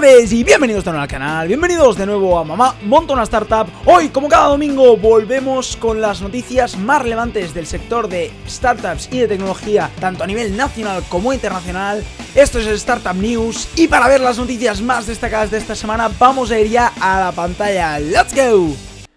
tardes y bienvenidos de nuevo al canal, bienvenidos de nuevo a Mamá Monta una Startup. Hoy, como cada domingo, volvemos con las noticias más relevantes del sector de startups y de tecnología, tanto a nivel nacional como internacional. Esto es el Startup News y para ver las noticias más destacadas de esta semana vamos a ir ya a la pantalla. ¡Let's go!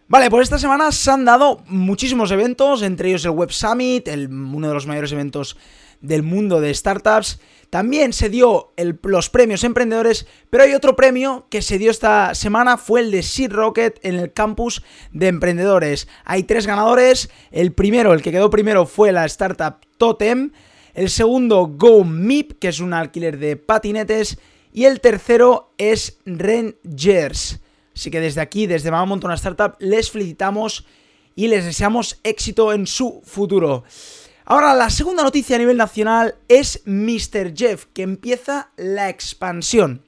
Vale, pues esta semana se han dado muchísimos eventos, entre ellos el Web Summit, uno de los mayores eventos del mundo de startups. También se dio los premios emprendedores, pero hay otro premio que se dio esta semana, fue el de Seed Rocket en el campus de emprendedores. Hay tres ganadores, el primero, el que quedó primero fue la startup Totem, el segundo GoMip, que es un alquiler de patinetes, y el tercero es Rangers. Así que desde aquí, desde Mamá Montona Startup, les felicitamos y les deseamos éxito en su futuro. Ahora, la segunda noticia a nivel nacional es Mr. Jeff, que empieza la expansión.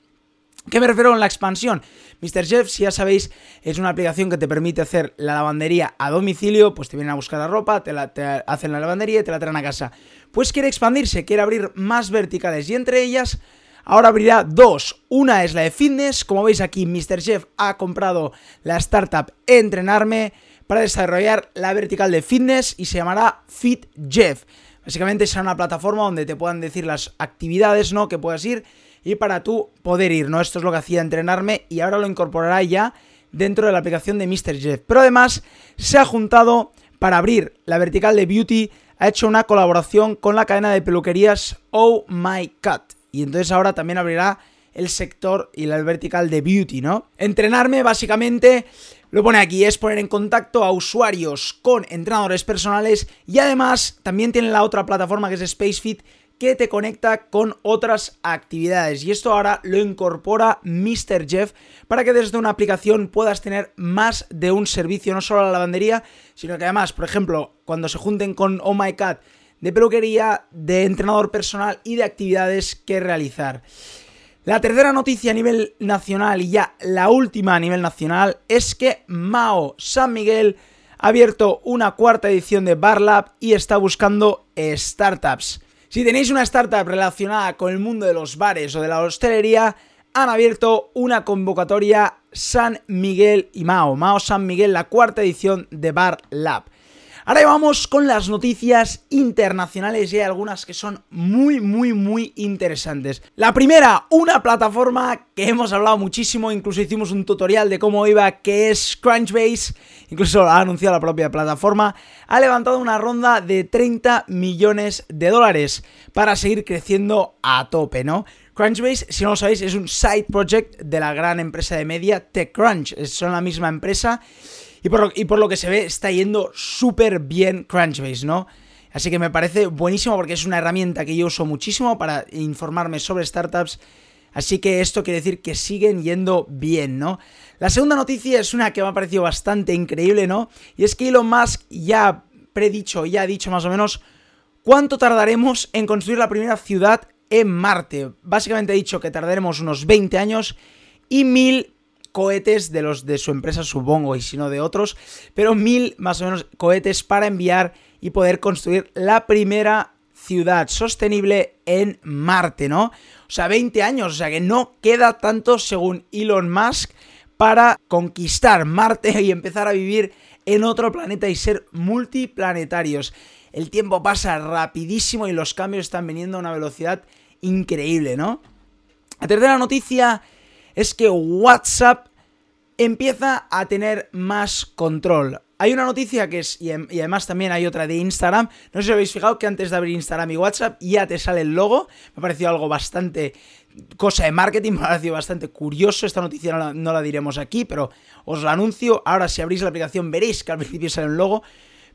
¿Qué me refiero con la expansión? Mr. Jeff, si ya sabéis, es una aplicación que te permite hacer la lavandería a domicilio, pues te vienen a buscar la ropa, te, la, hacen la lavandería y te la traen a casa. Pues quiere expandirse, quiere abrir más verticales y entre ellas ahora abrirá dos. Una es la de fitness, como veis aquí Mr. Jeff ha comprado la startup Entrenarme para desarrollar la vertical de fitness y se llamará Fit Jeff. Básicamente será una plataforma donde te puedan decir las actividades, ¿no? Que puedas ir y para tú poder ir, ¿no? Esto es lo que hacía entrenarme y ahora lo incorporará ya dentro de la aplicación de Mr. Jeff. Pero además se ha juntado para abrir la vertical de beauty, ha hecho una colaboración con la cadena de peluquerías Oh My Cut. Y entonces ahora también abrirá el sector y la vertical de beauty, ¿no? Entrenarme básicamente lo pone aquí, es poner en contacto a usuarios con entrenadores personales y además también tiene la otra plataforma que es SpaceFit que te conecta con otras actividades y esto ahora lo incorpora Mr. Jeff para que desde una aplicación puedas tener más de un servicio, no solo la lavandería, sino que además, por ejemplo, cuando se junten con Oh My Cat de peluquería, de entrenador personal y de actividades que realizar. La tercera noticia a nivel nacional y ya la última a nivel nacional es que Mao San Miguel ha abierto una cuarta edición de Barlab y está buscando startups. Si tenéis una startup relacionada con el mundo de los bares o de la hostelería, han abierto una convocatoria San Miguel y Mao. Mao San Miguel, la cuarta edición de Bar Lab. Ahora vamos con las noticias internacionales y hay algunas que son muy, muy, muy interesantes. La primera, una plataforma que hemos hablado muchísimo, incluso hicimos un tutorial de cómo iba, que es Crunchbase, incluso ha anunciado la propia plataforma, ha levantado una ronda de 30 millones de dólares para seguir creciendo a tope, ¿no? Crunchbase, si no lo sabéis, es un side project de la gran empresa de media TechCrunch, son la misma empresa y por, lo, que se ve, está yendo súper bien Crunchbase, ¿no? Así que me parece buenísimo porque es una herramienta que yo uso muchísimo para informarme sobre startups. Así que esto quiere decir que siguen yendo bien, ¿no? La segunda noticia es una que me ha parecido bastante increíble, ¿no? Y es que Elon Musk ya predicho, ya ha dicho más o menos cuánto tardaremos en construir la primera ciudad en Marte. Básicamente ha dicho que tardaremos unos 20 años y mil cohetes de los de su empresa, supongo, y si no de otros, pero mil más o menos cohetes para enviar y poder construir la primera ciudad sostenible en Marte, ¿no? O sea, 20 años, o sea que no queda tanto según Elon Musk para conquistar Marte y empezar a vivir en otro planeta y ser multiplanetarios. El tiempo pasa rapidísimo y los cambios están viniendo a una velocidad increíble, ¿no? La tercera noticia es que WhatsApp empieza a tener más control. Hay una noticia que es, y, además también hay otra de Instagram, no sé si habéis fijado que antes de abrir Instagram y WhatsApp ya te sale el logo, me ha parecido algo bastante cosa de marketing, me ha parecido bastante curioso, esta noticia no la, no la diremos aquí, pero os la anuncio, ahora si abrís la aplicación veréis que al principio sale un logo,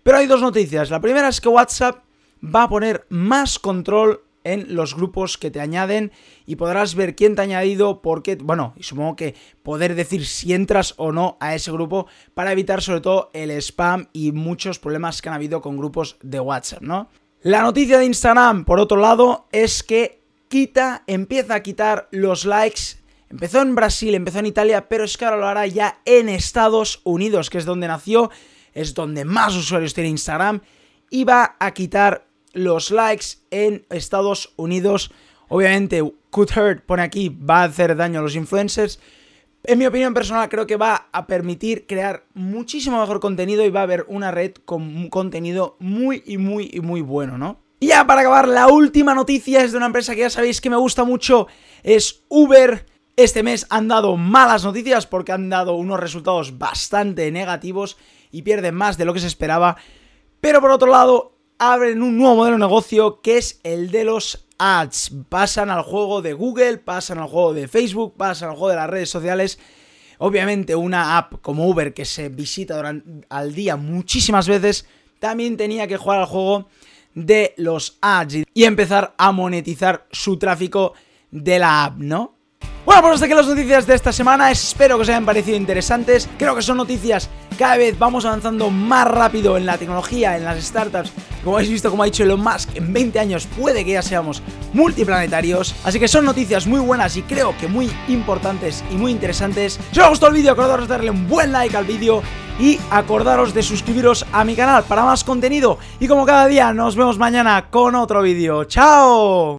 pero hay dos noticias, la primera es que WhatsApp va a poner más control en los grupos que te añaden y podrás ver quién te ha añadido, por qué, bueno, y supongo que poder decir si entras o no a ese grupo para evitar sobre todo el spam y muchos problemas que han habido con grupos de WhatsApp, ¿no? La noticia de Instagram, por otro lado, es que quita, empieza a quitar los likes Empezó en Brasil, empezó en Italia, pero es que ahora lo hará ya en Estados Unidos, que es donde nació, es donde más usuarios tiene Instagram, y va a quitar los likes en Estados Unidos Obviamente, could hurt, pone aquí, va a hacer daño a los influencers. En mi opinión personal, creo que va a permitir crear muchísimo mejor contenido y va a haber una red con contenido muy y muy y muy bueno, ¿no? Y ya para acabar, la última noticia es de una empresa que ya sabéis que me gusta mucho, es Uber. Este mes han dado malas noticias porque han dado unos resultados bastante negativos y pierden más de lo que se esperaba. Pero por otro lado, abren un nuevo modelo de negocio que es el de los ads. Pasan al juego de Google, pasan al juego de Facebook, pasan al juego de las redes sociales. Obviamente una app como Uber que se visita durante, al día muchísimas veces, también tenía que jugar al juego de los ads y empezar a monetizar su tráfico de la app, ¿no? Bueno, pues hasta aquí las noticias de esta semana, espero que os hayan parecido interesantes, creo que son noticias, cada vez vamos avanzando más rápido en la tecnología, en las startups, como habéis visto, como ha dicho Elon Musk, en 20 años puede que ya seamos multiplanetarios, así que son noticias muy buenas y creo que muy importantes y muy interesantes. Si os gustó el vídeo, acordaros de darle un buen like al vídeo y acordaros de suscribiros a mi canal para más contenido y como cada día nos vemos mañana con otro vídeo. ¡Chao!